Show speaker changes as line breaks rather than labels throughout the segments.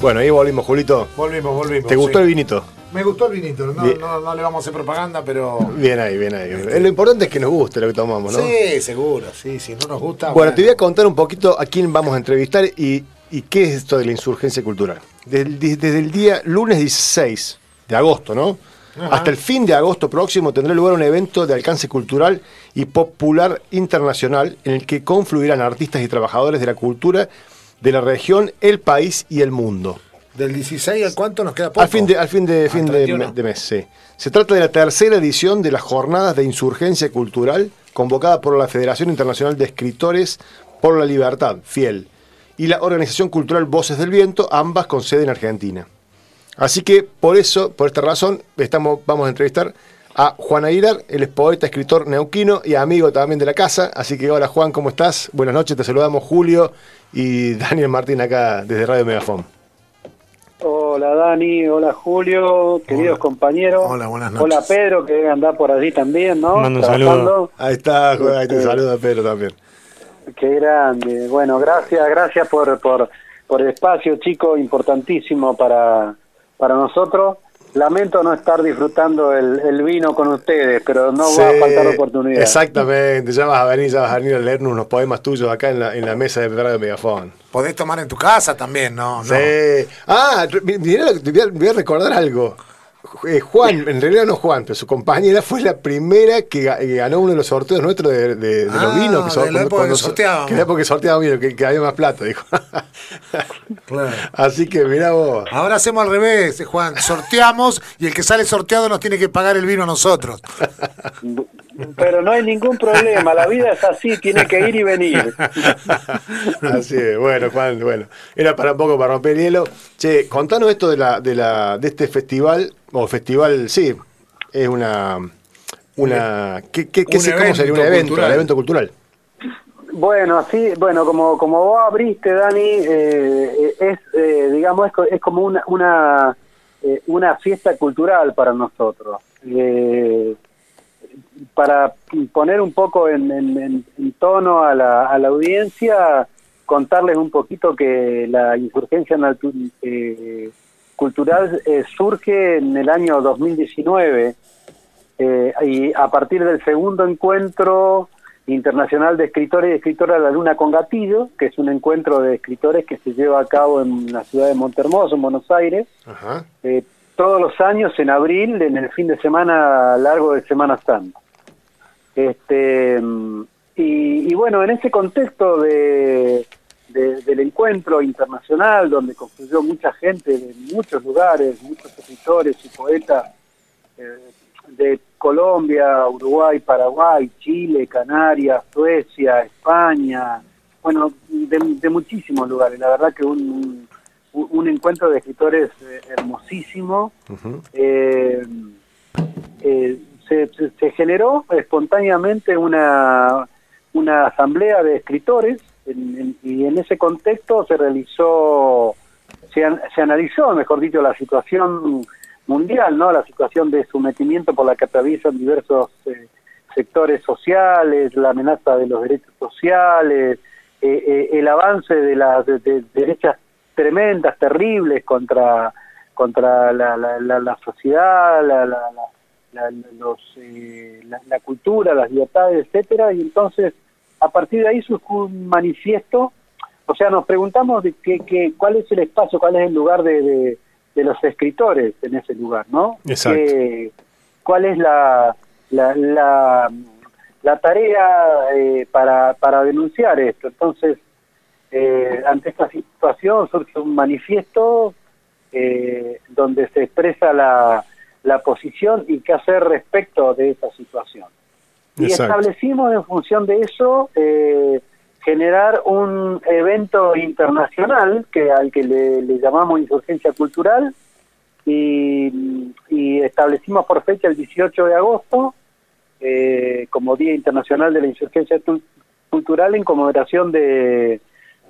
Bueno, ahí volvimos, Julito.
Volvimos, volvimos.
¿Te gustó
sí.
el vinito?
Me gustó el vinito, no, no, no le vamos a hacer propaganda, pero.
Bien ahí, bien ahí. Eh, Lo importante es que nos guste lo que tomamos, ¿no?
Sí, seguro, sí, si no nos gusta.
Bueno, te voy a contar un poquito a quién vamos a entrevistar y, y qué es esto de la insurgencia cultural. Desde, el di- desde el día lunes 16 de agosto, ¿no?
Ajá.
Hasta el fin de agosto próximo tendrá lugar un evento de alcance cultural y popular internacional en el que confluirán artistas y trabajadores de la cultura de la región, el país y el mundo.
Del 16 al cuánto nos queda poco.
Al fin de, al fin de,
Al
fin de,
31.
me- de mes, sí. Se trata de la tercera edición de las Jornadas de Insurgencia Cultural convocada por la Federación Internacional de Escritores por la Libertad, FIEL, y la Organización Cultural Voces del Viento, ambas con sede en Argentina. Así que por eso, por esta razón, estamos, vamos a entrevistar a Juan Aguilar, él es poeta, escritor neuquino y amigo también de la casa. Así que hola Juan, ¿cómo estás? Buenas noches, te saludamos Julio y Daniel Martín acá desde Radio Megafón.
Hola Dani, hola Julio, queridos compañeros.
Hola, buenas noches.
Hola Pedro, que debe andar por allí también, ¿no?
Mando un
Trabajando.
Ahí está, Juan, ahí te
Este-
saluda Pedro también.
Qué grande. Bueno, gracias, gracias por, por, por el espacio, chico, importantísimo para, para nosotros. Lamento no estar disfrutando el, el vino con ustedes, pero no va a faltar oportunidad.
Exactamente, ya vas a venir, ya vas a venir a leernos unos poemas tuyos acá en la, en la mesa de Radio Megafón.
Podés tomar en tu casa también, ¿no? no.
Sí. Ah, re- mirá te voy a, recordar algo. Eh, Juan, en realidad no Juan, pero su compañera fue la primera que, ga- que ganó uno de los sorteos nuestros de, de- de los
Ah,
vinos. Que
de la época que sorteábamos.
Que la época que sorteábamos vino, que, que había más plata, dijo.
Claro.
Así que mirá vos.
Ahora hacemos al revés, Juan. Sorteamos y el que sale sorteado nos tiene que pagar el vino a nosotros.
Pero no hay ningún problema, la vida es así, tiene que ir y venir.
Así es, bueno, Juan, bueno. Era para un poco para romper el hielo. Che, contanos esto de la, de la, de este festival, o festival, sí, es una una ¿qué, qué, qué
Un
se- cómo sería? Un
evento
evento,
cultural.
un evento cultural.
Bueno, sí, bueno, como, como vos abriste, Dani, eh, es, eh, digamos, es, es como una, una, eh, una fiesta cultural para nosotros. Eh, para poner un poco en, en- en- tono a la, a la audiencia, contarles un poquito que la insurgencia eh, cultural surge en el año 2019 eh, y a partir del segundo encuentro internacional de escritores y escritoras La Luna con Gatillo, que es un encuentro de escritores que se lleva a cabo en la ciudad de Montermoso, en Buenos Aires,
Ajá.
eh, todos los años en abril, en el fin de semana largo de Semana Santa. Este, mm, y, y bueno, en ese contexto de, de- del encuentro internacional, donde confluyó mucha gente de muchos lugares, muchos escritores y poetas eh, de Colombia, Uruguay, Paraguay, Chile, Canarias, Suecia, España, bueno, de, de muchísimos lugares. La verdad que un, un, un encuentro de escritores eh, hermosísimo. Eh, eh, se, se- se generó espontáneamente una, una asamblea de escritores en- en- y en ese contexto se realizó, se, an- se analizó, mejor dicho, la situación mundial, no, la situación de sometimiento por la que atraviesan diversos eh, sectores sociales, la amenaza de los derechos sociales, eh, eh, el avance de las de- de derechas tremendas, terribles contra contra la, la, la, la sociedad, los, eh, la, cultura, las libertades, etcétera, y entonces a partir de ahí surgió un manifiesto, o sea, nos preguntamos de qué, qué, cuál es el espacio, cuál es el lugar de, de, de los escritores en ese lugar, ¿no?
Exacto.
¿Cuál es la, la, la, la tarea eh, para, para denunciar esto? Entonces, eh, ante esta situación surge un manifiesto eh, donde se expresa la, la posición y qué hacer respecto de esa situación. Y
Exacto.
establecimos en función de eso eh, generar un evento internacional que al que le, le llamamos insurgencia cultural y, y establecimos por fecha el 18 de agosto eh, como Día Internacional de la Insurgencia Cultural en conmemoración de,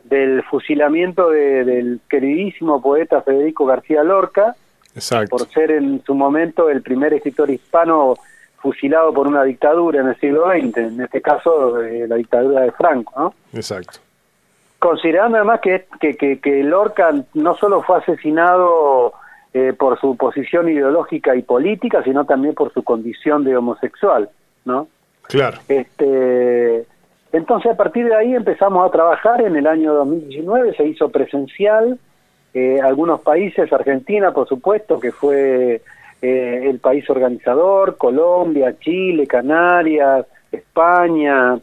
del fusilamiento de- del queridísimo poeta Federico García Lorca,
Exacto.
por ser en su momento el primer escritor hispano fusilado por una dictadura en el siglo XX, en este caso eh, la dictadura de Franco. ¿no?
Exacto.
considerando además que, que, que, que Lorca no solo fue asesinado eh, por su posición ideológica y política, sino también por su condición de homosexual, ¿no?
Claro.
Este, entonces a partir de ahí empezamos a trabajar en el año 2019, se hizo presencial, eh, algunos países, Argentina por supuesto, que fue eh, el país organizador, Colombia, Chile, Canarias, España.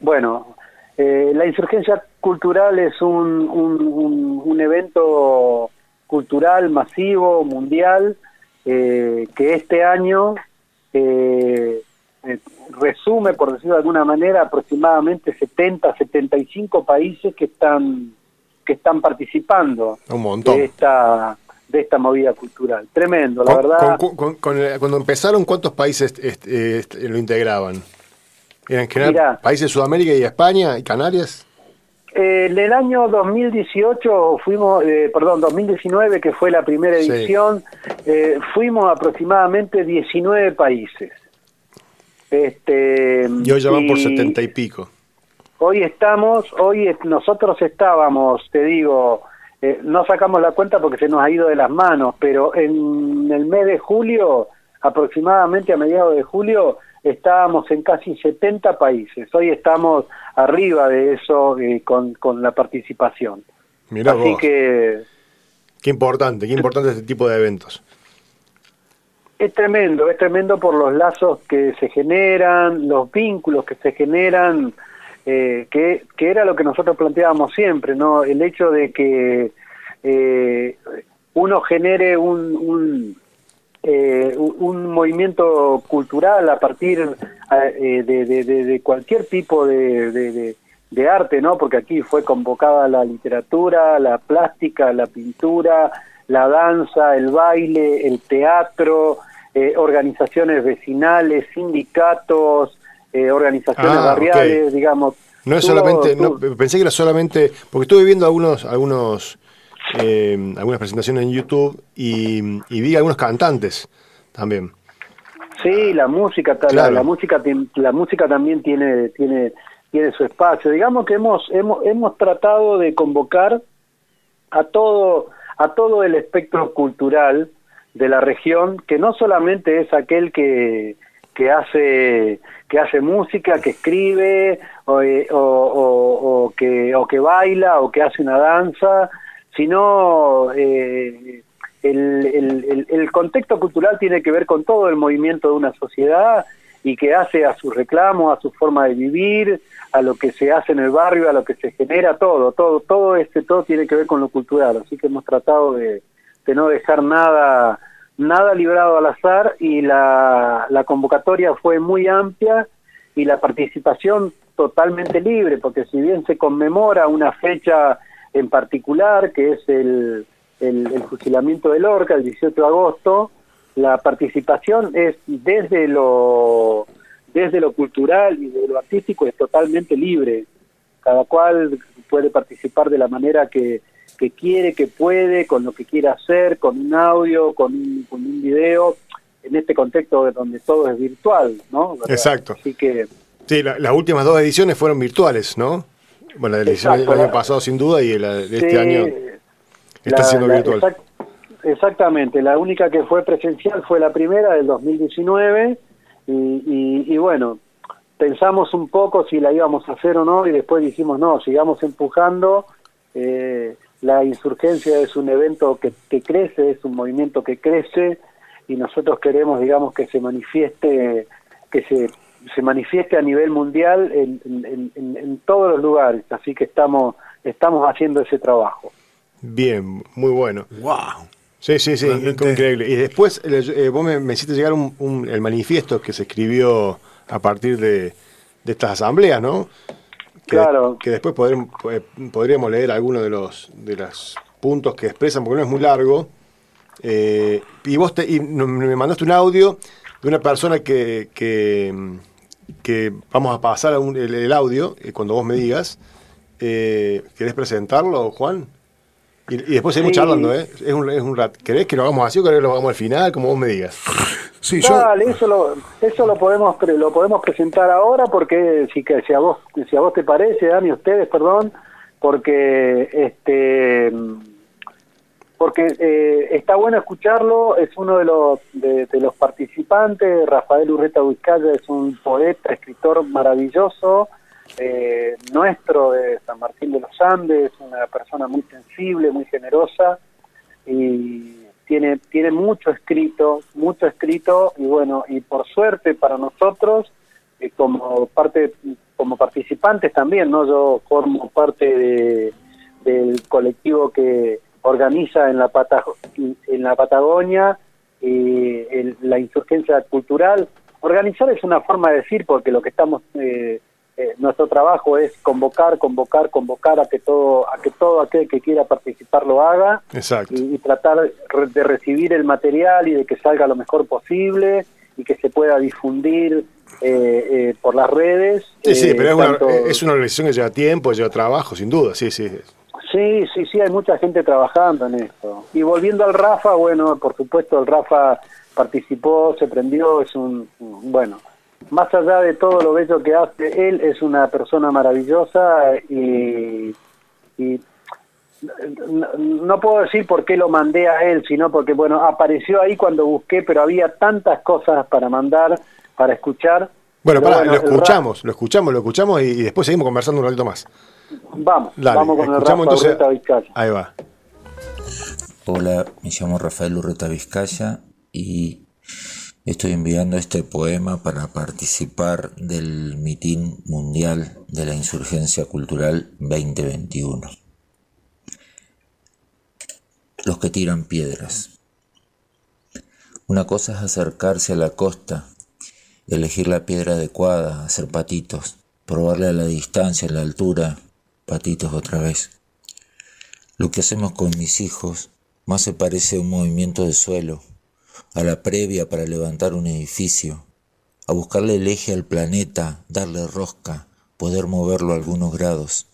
Bueno, eh, la insurgencia cultural es un, un, un, evento cultural masivo, mundial, eh, que este año eh, eh, resume, por decirlo de alguna manera, aproximadamente 70, 75 países que están que están participando
Un montón.
de esta de esta movida cultural. Tremendo, la
Con-
verdad.
con- el- cuando empezaron, ¿cuántos países este, este, lo integraban? ¿Eran en general
Mirá.
países de Sudamérica y España y Canarias?
Eh, en el año 2018 fuimos, eh, perdón, 2019 que fue la primera
Sí.
edición, eh, fuimos aproximadamente 19 países. Este,
Y hoy ya van por
y
70 y pico.
Hoy estamos, hoy nosotros estábamos, te digo, eh, no sacamos la cuenta porque se nos ha ido de las manos, pero en el mes de julio, aproximadamente a mediados de julio, estábamos en casi 70 países. Hoy estamos arriba de eso eh, con, con la participación.
Mirá
Así
vos.
que
Qué importante, qué importante este tipo de eventos.
es tremendo, es tremendo por los lazos que se generan, los vínculos que se generan, eh, que, que era lo que nosotros planteábamos siempre, ¿no? El hecho de que eh, uno genere un, un, eh, un- movimiento cultural a partir eh, de, de- de- cualquier tipo de arte, ¿no? Porque aquí fue convocada la literatura, la plástica, la pintura, la danza, el baile, el teatro, eh, organizaciones vecinales, sindicatos, eh, organizaciones
Ah,
barriales, digamos.
No es solamente, no, pensé que era solamente, porque estuve viendo algunos, algunos, eh, algunas presentaciones en YouTube y, y vi algunos cantantes también.
Sí, la música,
Claro.
la, la música, la música también tiene, tiene, tiene su espacio. Digamos que hemos, hemos, hemos tratado de convocar a todo, a todo el espectro cultural de la región, que no solamente es aquel que, que hace, que hace música, que escribe, o, eh, o- o- que, o que baila, o que hace una danza, sino eh, el, el- el- el contexto cultural tiene que ver con todo el movimiento de una sociedad y que hace a sus reclamos, a su forma de vivir, a lo que se hace en el barrio, a lo que se genera, todo, todo, todo este, todo tiene que ver con lo cultural. Así que hemos tratado de, de no dejar nada, nada librado al azar y la, la convocatoria fue muy amplia y la participación totalmente libre, porque si bien se conmemora una fecha en particular, que es el, el, fusilamiento de Lorca, el 18 de agosto, la participación es desde lo desde lo cultural y de lo artístico es totalmente libre. Cada cual puede participar de la manera que, que quiere, que puede, con lo que quiera hacer, con un audio, con un, con un video, en este contexto donde todo es virtual, ¿no? ¿Verdad?
Exacto.
Así que
Sí, la- las últimas dos ediciones fueron virtuales, ¿no? Bueno, la edición del año pasado sin duda y la de este
Sí,
año está
la-
siendo
la-
virtual.
exact- exactamente, la única que fue presencial fue la primera del 2019 y, y, y bueno, pensamos un poco si la íbamos a hacer o no y después dijimos no, sigamos empujando. eh, la insurgencia es un evento que, que crece, es un movimiento que crece y nosotros queremos, digamos, que se manifieste, que se, se manifieste a nivel mundial en, en- en- en todos los lugares. Así que estamos, estamos haciendo ese trabajo.
Bien, muy bueno.
¡Wow!
Sí, sí, sí,
Realmente-
increíble. Y después eh, vos me, me hiciste llegar un, un- el manifiesto que se escribió a partir de, de estas asambleas, ¿no? Que,
Claro.
Que después podremos, eh, podríamos leer algunos de los de los puntos que expresan, porque no es muy largo. Eh, y vos te, y me mandaste un audio de una persona que, que, que vamos a pasar a un- el, el audio eh, cuando vos me digas. Eh, ¿Querés presentarlo, Juan? Y, y después seguimos
Sí.
charlando, ¿eh? Es un, es un rat. ¿Querés que lo hagamos así o querés que lo hagamos al final? Como vos me digas.
Sí, yo.
Eso lo, eso lo podemos pre- lo podemos presentar ahora porque si que si a vos si a vos te parece, Dani, ustedes, perdón, porque este porque eh, está bueno escucharlo, es uno de los de, los participantes, Rafael Urreta Vizcaya es un poeta, escritor maravilloso, eh, nuestro de San Martín de los Andes, una persona muy sensible, muy generosa y tiene tiene mucho escrito, mucho escrito y bueno, y por suerte para nosotros eh, como parte como participantes también, ¿no? Yo formo parte de, del colectivo que organiza en la, en la Patagonia eh, la insurgencia cultural. Organizar es una forma de decir porque lo que estamos eh, eh, nuestro trabajo es convocar, convocar, convocar a que todo a que todo aquel que quiera participar lo haga Y, tratar de recibir el material y de que salga lo mejor posible y que se pueda difundir eh, por las redes.
Sí, sí, pero es, una, es una organización que lleva tiempo, lleva trabajo, sin duda, sí, sí.
Sí, sí, sí, hay mucha gente trabajando en esto. Y volviendo al Rafa, bueno, por supuesto el Rafa participó, se prendió, es un, bueno, más allá de todo lo bello que hace, él es una persona maravillosa y, y no, puedo decir por qué lo mandé a él, sino porque, bueno, apareció ahí cuando busqué, pero había tantas cosas para mandar, para escuchar.
Bueno, para, lo escuchamos, lo escuchamos, lo escuchamos y después seguimos conversando un ratito más.
Vamos, vamos con el Rafa Urreta Vizcaya.
Ahí va.
Hola, me llamo Rafael Urreta Vizcaya y estoy enviando este poema para participar del mitin mundial de la insurgencia cultural 2021. Los que tiran piedras. Una cosa es acercarse a la costa, elegir la piedra adecuada, hacer patitos, probarle a la distancia, a la altura, patitos otra vez. Lo que hacemos con mis hijos más se parece a un movimiento de suelo, a la previa para levantar un edificio, a buscarle el eje al planeta, darle rosca, poder moverlo algunos grados.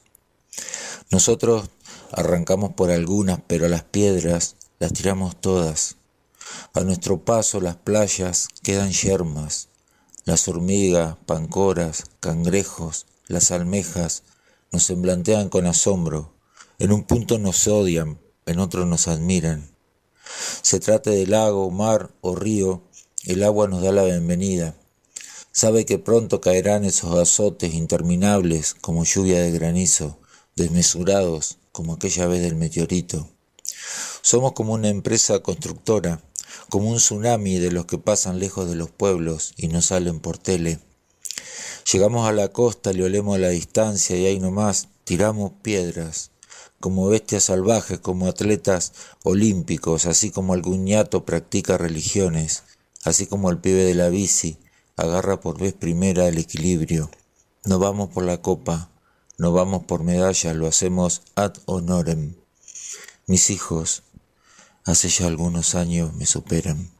Nosotros arrancamos por algunas, pero a las piedras las tiramos todas. A nuestro paso las playas quedan yermas, las hormigas, pancoras, cangrejos, las almejas nos semblantean con asombro, en un punto nos odian, en otro nos admiran. Se trate de lago, mar o río, el agua nos da la bienvenida. Sabe que pronto caerán esos azotes interminables como lluvia de granizo, desmesurados como aquella vez del meteorito. Somos como una empresa constructora, como un tsunami de los que pasan lejos de los pueblos y no salen por tele. Llegamos a la costa, le olemos a la distancia y ahí nomás tiramos piedras, como bestias salvajes, como atletas olímpicos, así como algún ñato practica religiones, así como el pibe de la bici agarra por vez primera el equilibrio. No vamos por la copa, no vamos por medallas, lo hacemos ad honorem. Mis hijos, hace ya algunos años me superan.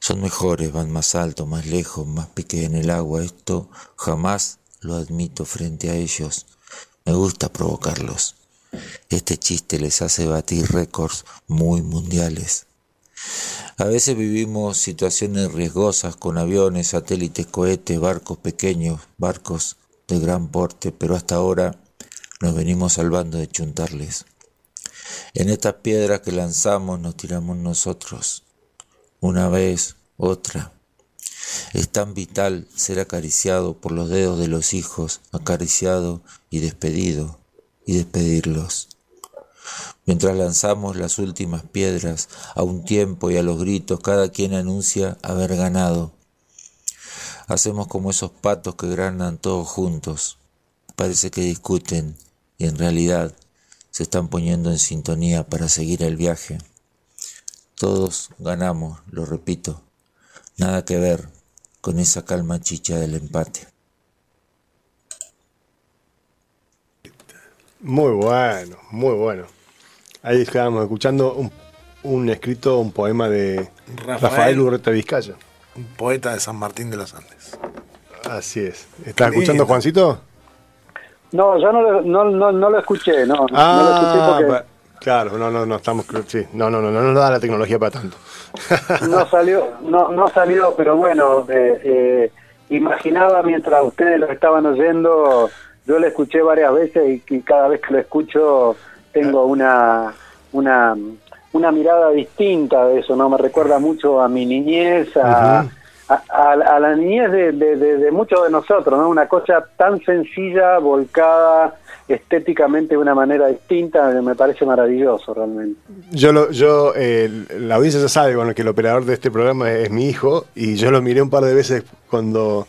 Son mejores, van más alto, más lejos, más pique en el agua. Esto jamás lo admito frente a ellos. Me gusta provocarlos. Este chiste les hace batir récords muy mundiales. A veces vivimos situaciones riesgosas con aviones, satélites, cohetes, barcos pequeños, barcos de gran porte, pero hasta ahora nos venimos salvando de chuntarles. En estas piedras que lanzamos nos tiramos nosotros una vez, otra. Es tan vital ser acariciado por los dedos de los hijos, acariciado y despedido, y despedirlos. Mientras lanzamos las últimas piedras, a un tiempo y a los gritos, cada quien anuncia haber ganado. Hacemos como esos patos que granan todos juntos. Parece que discuten y en realidad se están poniendo en sintonía para seguir el viaje. Todos ganamos, lo repito. Nada que ver con esa calma chicha del empate.
Muy bueno, muy bueno. Ahí estábamos escuchando un, escrito, un poema de Rafael, Urreta Vizcaya.
Un poeta de San Martín de los Andes.
Así es. ¿Estás escuchando, Juancito?
No, yo no, lo, no, lo escuché, no.
Ah,
no lo escuché porque...
Claro, no, no, no estamos, sí, no, no, no, no nos da la tecnología para tanto.
no salió, no, no salió, pero bueno, eh, eh, imaginaba mientras ustedes lo estaban oyendo yo lo escuché varias veces y, y cada vez que lo escucho tengo una, una, una mirada distinta de eso, ¿no? Me recuerda mucho a mi niñez, a, a, a- a la niñez de, de, de- de muchos de nosotros, ¿no? Una cosa tan sencilla, volcada estéticamente de una manera distinta, me parece maravilloso realmente.
Yo, lo, yo eh, la audiencia ya sabe bueno, que el operador de este programa es, mi hijo y yo lo miré un par de veces cuando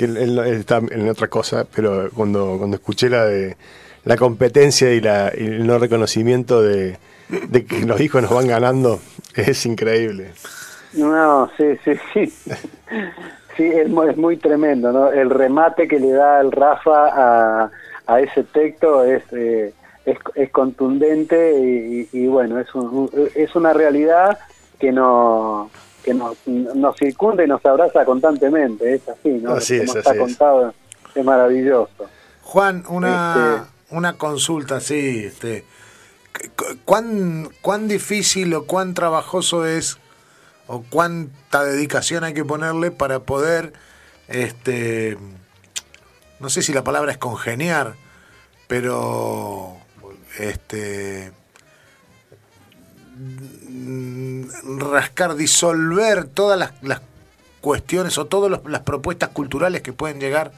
que él, está en otra cosa, pero cuando, cuando escuché la de la competencia y, la, y el no reconocimiento de, que los hijos nos van ganando es increíble.
No, sí, sí, sí. Sí, es muy, tremendo, ¿no? El remate que le da el Rafa a, a ese texto es, eh, es, contundente y, y- y bueno, es, un- es una realidad que, no, que nos, nos circunda y nos abraza constantemente, es así, ¿no?
Así es,
Como está
así
contado, es maravilloso.
Juan, una,
Este-
una consulta, sí. Este, cu- ¿cuán, ¿Cuán difícil o cuán trabajoso es o cuánta dedicación hay que ponerle para poder, este, no sé si la palabra es congeniar, pero, este, rascar, disolver todas las, las cuestiones o todas los- las propuestas culturales que pueden llegar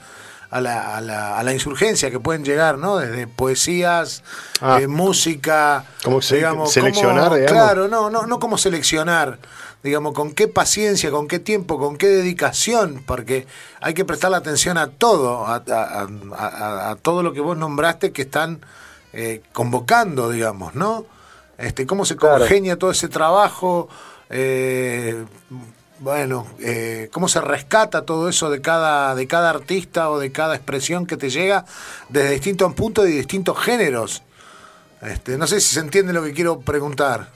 a la, a la, a la insurgencia, que pueden llegar, ¿no? Desde poesías,
Ah.
eh, música,
Como
digamos,
seleccionar,
cómo-
digamos.
Claro, no, no, no como seleccionar, digamos, con qué paciencia, con qué tiempo, con qué dedicación, porque hay que prestarle atención a todo, a, a- a- a- a todo lo que vos nombraste que están eh, convocando, digamos, ¿no? Este, cómo se
Claro.
congenia todo ese trabajo, eh, bueno, eh, cómo se rescata todo eso de cada, de cada artista o de cada expresión que te llega desde distintos puntos y distintos géneros. Este, no sé si se entiende lo que quiero preguntar.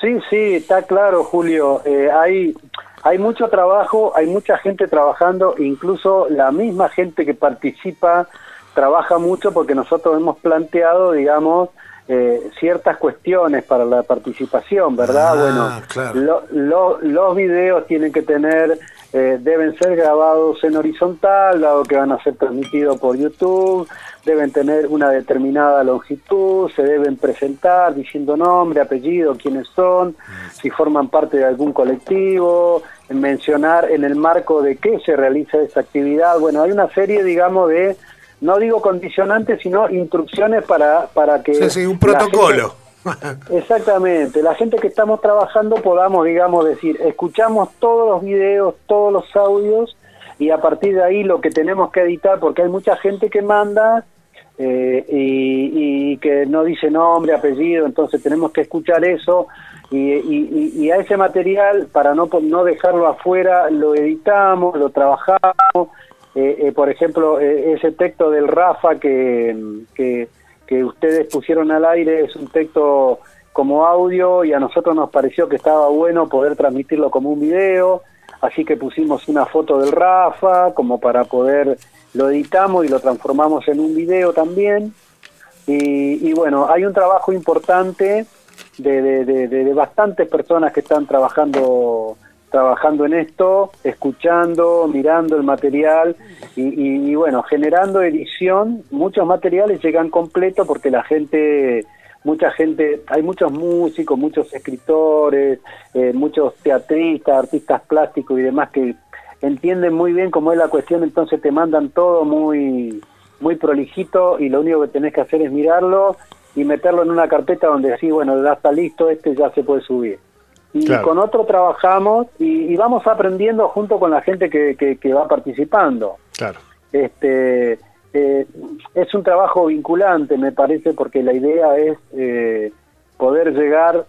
Sí, sí, está claro, Julio. Eh, hay, hay mucho trabajo, hay mucha gente trabajando, incluso la misma gente que participa trabaja mucho porque nosotros hemos planteado, digamos, eh, ciertas cuestiones para la participación, ¿verdad?
Ah,
bueno,
claro.
lo- lo- los videos tienen que tener, eh, deben ser grabados en horizontal, dado que van a ser transmitidos por YouTube, deben tener una determinada longitud, se deben presentar diciendo nombre, apellido, quiénes son, si forman parte de algún colectivo, mencionar en el marco de qué se realiza esa actividad. Bueno, hay una serie, digamos, de, no digo condicionantes, sino instrucciones para, para que...
Sí, sí, un protocolo.
Exactamente, la gente que estamos trabajando podamos, digamos, decir, escuchamos todos los videos, todos los audios y a partir de ahí lo que tenemos que editar, porque hay mucha gente que manda eh, y, y que no dice nombre, apellido, entonces tenemos que escuchar eso y, y- y- a ese material, para no, no dejarlo afuera, lo editamos, lo trabajamos. Eh, eh, por ejemplo, eh, ese texto del Rafa que, que, ustedes pusieron al aire es un texto como audio y a nosotros nos pareció que estaba bueno poder transmitirlo como un video, así que pusimos una foto del Rafa como para poder, lo editamos y lo transformamos en un video también. Y, y bueno, hay un trabajo importante de- de- de bastantes personas que están trabajando trabajando en esto, escuchando, mirando el material y, bueno, generando edición. Muchos materiales llegan completos porque la gente, mucha gente, hay muchos músicos, muchos escritores, eh, muchos teatristas, artistas plásticos y demás que entienden muy bien cómo es la cuestión, entonces te mandan todo muy muy prolijito y lo único que tenés que hacer es mirarlo y meterlo en una carpeta donde decís, bueno, ya está listo, este ya se puede subir. Y
Claro.
con otro trabajamos y, y vamos aprendiendo junto con la gente que, que, que va participando.
Claro.
Este eh, es un trabajo vinculante, me parece, porque la idea es eh, poder llegar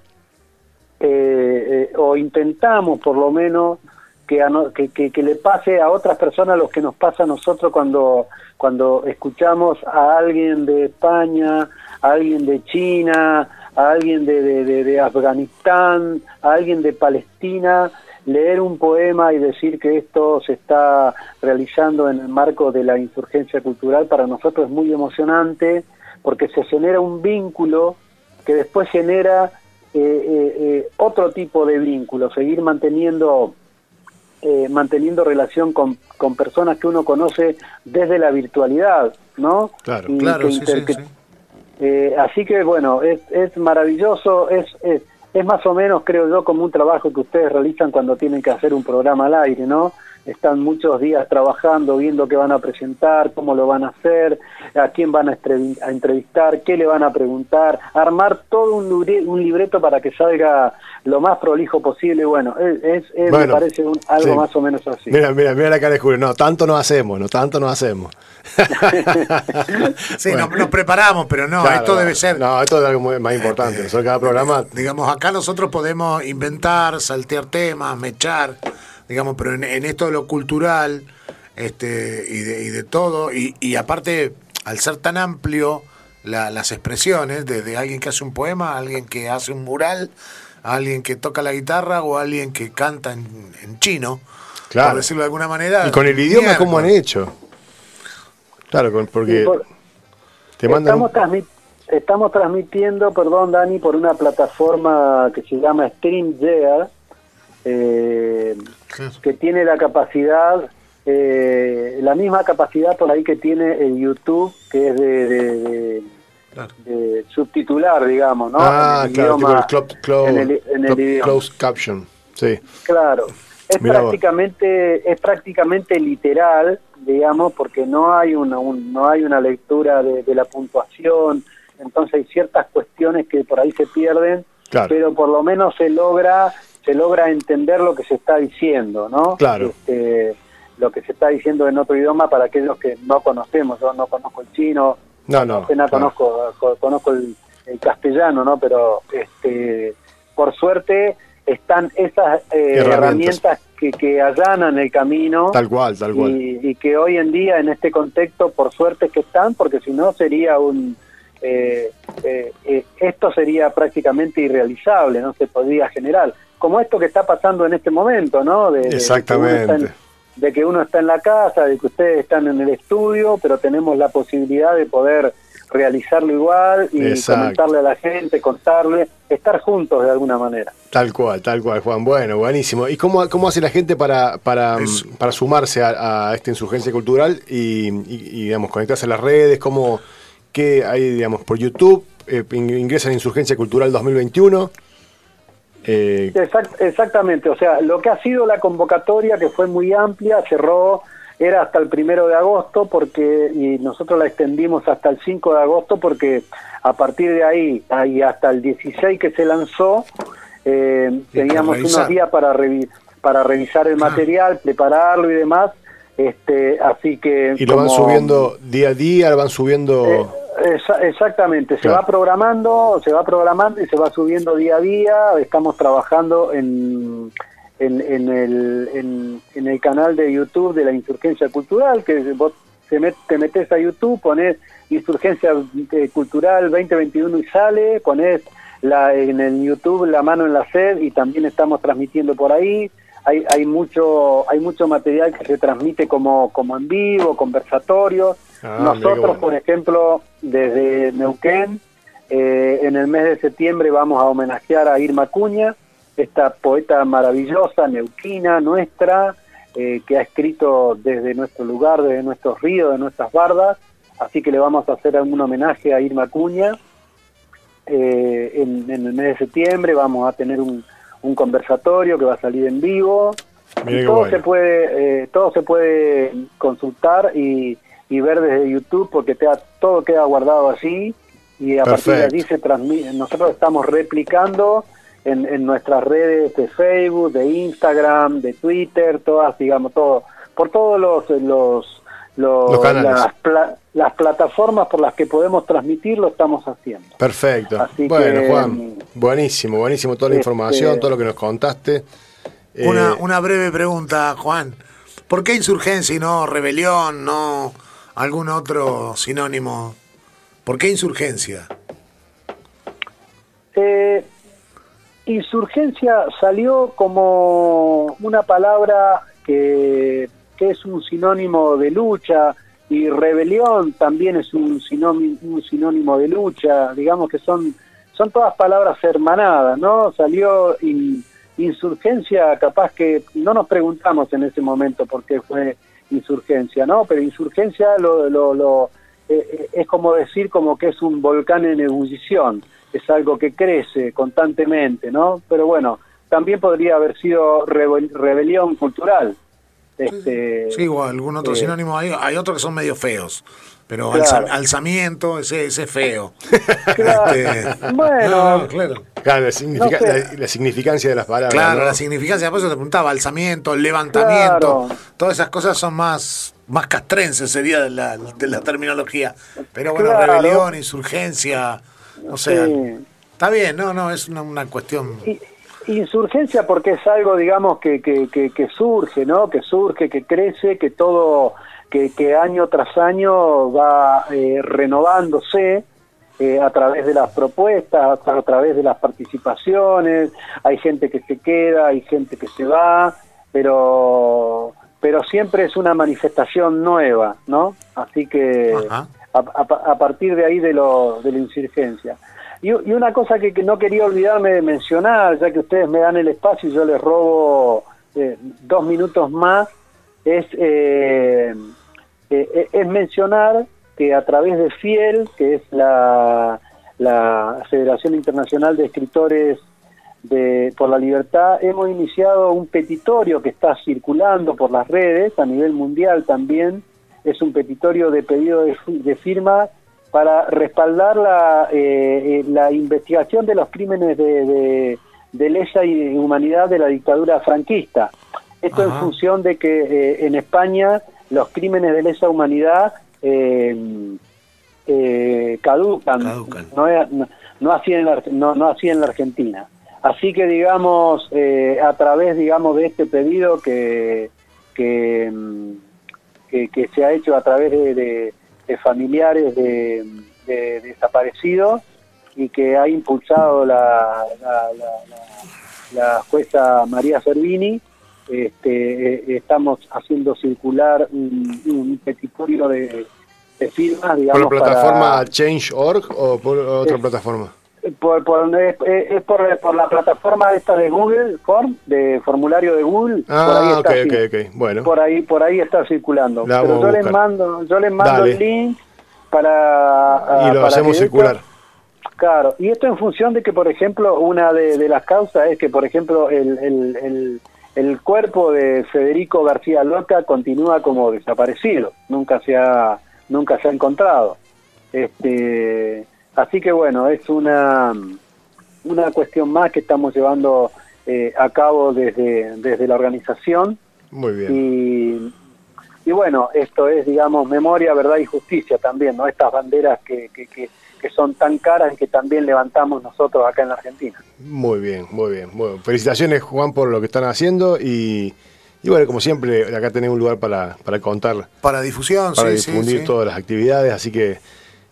eh, eh, o intentamos por lo menos que, a no- que, que- que le pase a otras personas lo que nos pasa a nosotros cuando, cuando escuchamos a alguien de España, a alguien de China, a alguien de, de, de- de Afganistán, a alguien de Palestina, leer un poema y decir que esto se está realizando en el marco de la insurgencia cultural para nosotros es muy emocionante porque se genera un vínculo que después genera eh, eh, eh, otro tipo de vínculo, seguir manteniendo eh, manteniendo relación con, con personas que uno conoce desde la virtualidad, ¿no?
Claro,
Y
Claro,
que
sí, sí, sí.
Eh, así que bueno, es, es maravilloso, es, es, es más o menos, creo yo, como un trabajo que ustedes realizan cuando tienen que hacer un programa al aire, ¿no? Están muchos días trabajando, viendo qué van a presentar, cómo lo van a hacer, a quién van a, entrevistar, qué le van a preguntar, armar todo un, libre- un libreto para que salga lo más prolijo posible. Bueno, es, es- es- me parece un- algo
sí.
más o menos así.
Mira, mira, mira la cara de Julio. No, tanto no hacemos, no, tanto no hacemos.
Sí,
Bueno.
nos, nos preparamos, pero no,
Claro,
esto
no,
debe ser.
No, esto es algo muy- más importante. Nosotros cada programa.
Digamos, acá nosotros podemos inventar, saltear temas, mechar, digamos, pero en, en esto de lo cultural este, y, de, y de todo, y, y aparte, al ser tan amplio la- las expresiones, desde alguien que hace un poema, a alguien que hace un mural, a alguien que toca la guitarra o a alguien que canta en, en chino,
Claro.
por decirlo de alguna manera.
Y con el idioma, ¿cómo han hecho? Claro, con- porque
Sí, por-
te mandan.
estamos, transmit- estamos transmitiendo, perdón Dani, por una plataforma que se llama StreamYard, eh,
Claro.
que tiene la capacidad, eh, la misma capacidad por ahí que tiene el YouTube, que es de, de- de-
Claro.
de subtitular, digamos, ¿no?
ah,
En el
claro, tipo el club-
en el- en el idioma.
caption. Sí.
Claro, es
Mirá vos.
prácticamente es prácticamente literal, digamos, porque no hay una un- no hay una lectura de, de la puntuación, entonces hay ciertas cuestiones que por ahí se pierden,
Claro.
pero por lo menos se logra se logra entender lo que se está diciendo, ¿no?
Claro.
Este, lo que se está diciendo en otro idioma para aquellos que no conocemos, yo no conozco el chino,
No, no.
apenas
claro.
conozco co- conozco el, el castellano no pero este por suerte están esas eh,
Herramientas.
herramientas, que, que allanan el camino
Tal cual, tal cual.
y, y que hoy en día en este contexto por suerte que están porque si no sería un eh, eh, eh, esto sería prácticamente irrealizable no se podría generar como esto que está pasando en este momento no De- de- de que uno está en-
Exactamente.
de que uno está en la casa, de que ustedes están en el estudio, pero tenemos la posibilidad de poder realizarlo igual y
Exacto.
comentarle a la gente, contarle, estar juntos de alguna manera.
Tal cual, tal cual, Juan. Bueno, buenísimo. ¿Y cómo, cómo hace la gente para, para,
Es-
para sumarse a, a esta insurgencia cultural y, y- y, digamos, conectarse a las redes? ¿Cómo, qué hay, digamos, por YouTube? Eh, in- ingresan a Insurgencia Cultural 2021. Eh,
Exact- exactamente, o sea, lo que ha sido la convocatoria, que fue muy amplia, cerró, era hasta el primero de agosto, porque y nosotros la extendimos hasta el 5 de agosto, porque a partir de ahí y hasta el 16 que se lanzó, eh, teníamos unos días para, revi- para revisar el
Ah.
material, prepararlo y demás, este, así que...
y lo van subiendo día a día, lo van subiendo...
eh, exactamente, se
Claro.
va programando, se va programando y se va subiendo día a día. Estamos trabajando en, en, en el, en, en el canal de YouTube de la Insurgencia Cultural, que vos te, met- te metes a YouTube, pones Insurgencia eh, Cultural 2021 y sale, pones la, en el YouTube la mano en la sed y también estamos transmitiendo por ahí. Hay, hay mucho hay mucho material que se transmite como, como en vivo, conversatorios.
Ah,
Nosotros,
bueno.
por ejemplo, desde Neuquén, eh, en el mes de septiembre vamos a homenajear a Irma Cuña, esta poeta maravillosa, neuquina, nuestra, eh, que ha escrito desde nuestro lugar, desde nuestros ríos, de nuestras bardas, así que le vamos a hacer un homenaje a Irma Cuña. Eh, en, en el mes de septiembre vamos a tener un, un conversatorio que va a salir en vivo.
Mira
Y todo se puede eh, todo se puede consultar y, y ver desde YouTube porque te todo queda guardado allí. Y a partir de allí se transmite nosotros estamos replicando en, en nuestras redes de Facebook de Instagram de Twitter todas digamos todo por todos los los, los-
Los canales.
las, pla- las plataformas por las que podemos transmitir lo estamos haciendo
Perfecto.
Así
bueno,
que,
Juan, buenísimo, buenísimo toda la
este-
información, todo lo que nos contaste. Eh,
Una, una breve pregunta, Juan. ¿Por qué insurgencia y no rebelión, no algún otro sinónimo? ¿Por qué insurgencia?
Eh, insurgencia salió como una palabra que, que es un sinónimo de lucha y rebelión también es un sinónimo, un sinónimo de lucha, digamos que son, son todas palabras hermanadas, ¿no? Salió in- insurgencia, capaz que no nos preguntamos en ese momento por qué fue insurgencia, ¿no? Pero insurgencia lo, lo, lo eh, eh, es como decir como que es un volcán en ebullición, es algo que crece constantemente, ¿no? Pero bueno, también podría haber sido rebelión cultural.
Este, sí, o algún otro eh, sinónimo, hay, hay otros que son medio feos. Pero alzamiento, ese, ese es feo.
Este, bueno,
claro. Claro, la, significancia de las palabras.
Claro, la significancia, por eso te preguntaba, alzamiento, levantamiento, todas esas cosas son más, más castrenses, sería de la, de la terminología. Pero bueno, rebelión, insurgencia, o sea, está bien, no, no, es una, cuestión...
Insurgencia porque es algo, digamos, que, que, que, que surge, ¿no? Que surge, que crece, que todo que, año tras año va eh, renovándose eh, a través de las propuestas, a través de las participaciones, hay gente que se queda, hay gente que se va, pero pero siempre es una manifestación nueva, ¿no? Así que a, partir de ahí de, lo, de la insurgencia. Y, una cosa que, no quería olvidarme de mencionar, ya que ustedes me dan el espacio y yo les robo eh, dos minutos más, es eh, es mencionar que a través de FIEL, que es la, la Federación Internacional de Escritores de, por la Libertad, hemos iniciado un petitorio que está circulando por las redes a nivel mundial también. Es un petitorio de pedido de, firma para respaldar la, eh, eh, la investigación de los crímenes de, de, lesa y humanidad de la dictadura franquista. Esto en función de que en España los crímenes de lesa humanidad eh, eh, caducan, No, no, así en la, no, así en la Argentina. Así que, digamos, eh, a través, digamos, de este pedido que, que, que, se ha hecho a través de, familiares de, desaparecidos y que ha impulsado la, la, la jueza María Servini, este, eh, estamos haciendo circular un, petitorio de, firmas, digamos.
¿Por la plataforma Change.org o por otra plataforma?
Por, es, por, la plataforma esta de Google, Form, de formulario de Google.
Ah, por ahí está, bueno.
Por ahí, por ahí está circulando. Pero yo les mando, yo les mando el link para...
Y lo hacemos circular.
claro, y esto en función de que, por ejemplo, una de, las causas es que, por ejemplo, el, el el cuerpo de Federico García Lorca continúa como desaparecido, nunca se ha, nunca se ha encontrado. Este, así que bueno, es una, una cuestión más que estamos llevando eh, a cabo desde, desde la organización.
Muy bien.
Y, y bueno, esto es, digamos, memoria, verdad y justicia también, ¿no? Estas banderas que, que, que que son tan caras y que también levantamos nosotros acá en la Argentina.
Muy bien, muy bien. Bueno, felicitaciones Juan por lo que están haciendo y, bueno, como siempre, acá tenemos un lugar para, para contar.
Para difusión,
Para difundir todas las actividades, así que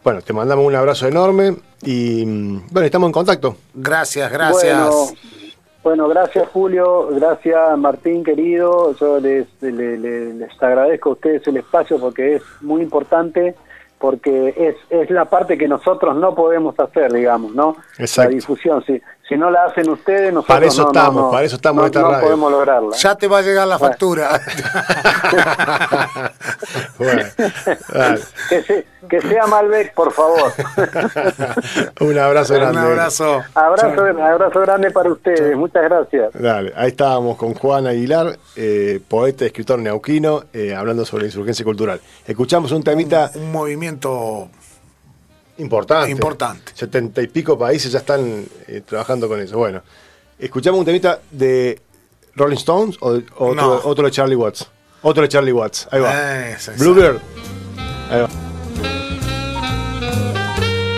bueno, te mandamos un abrazo enorme y bueno, estamos en contacto.
Gracias, gracias.
Bueno, gracias Julio, gracias Martín querido, yo les, les agradezco a ustedes el espacio porque es muy importante porque es, es la parte que nosotros no podemos hacer, digamos, ¿no?
Exacto.
La difusión, si, si no la hacen ustedes, nosotros
para eso estamos, para eso estamos
en
esta radio.
podemos lograrla.
Ya te va a llegar la factura.
bueno, que, que, sea Malbec, por favor.
Un abrazo grande.
Un abrazo.
Abrazo, abrazo grande para ustedes. Muchas gracias.
Dale, ahí estábamos con Juan Aguilar, eh, poeta y escritor neuquino, eh, hablando sobre la insurgencia cultural. Escuchamos un temita.
un movimiento
Importante.
Importante.
Setenta y pico países ya están eh, trabajando con eso. Bueno, escuchamos un temita de Rolling Stones o, otro, otro de Charlie Watts. Otro de Charlie Watts. Ahí va. Bluebird.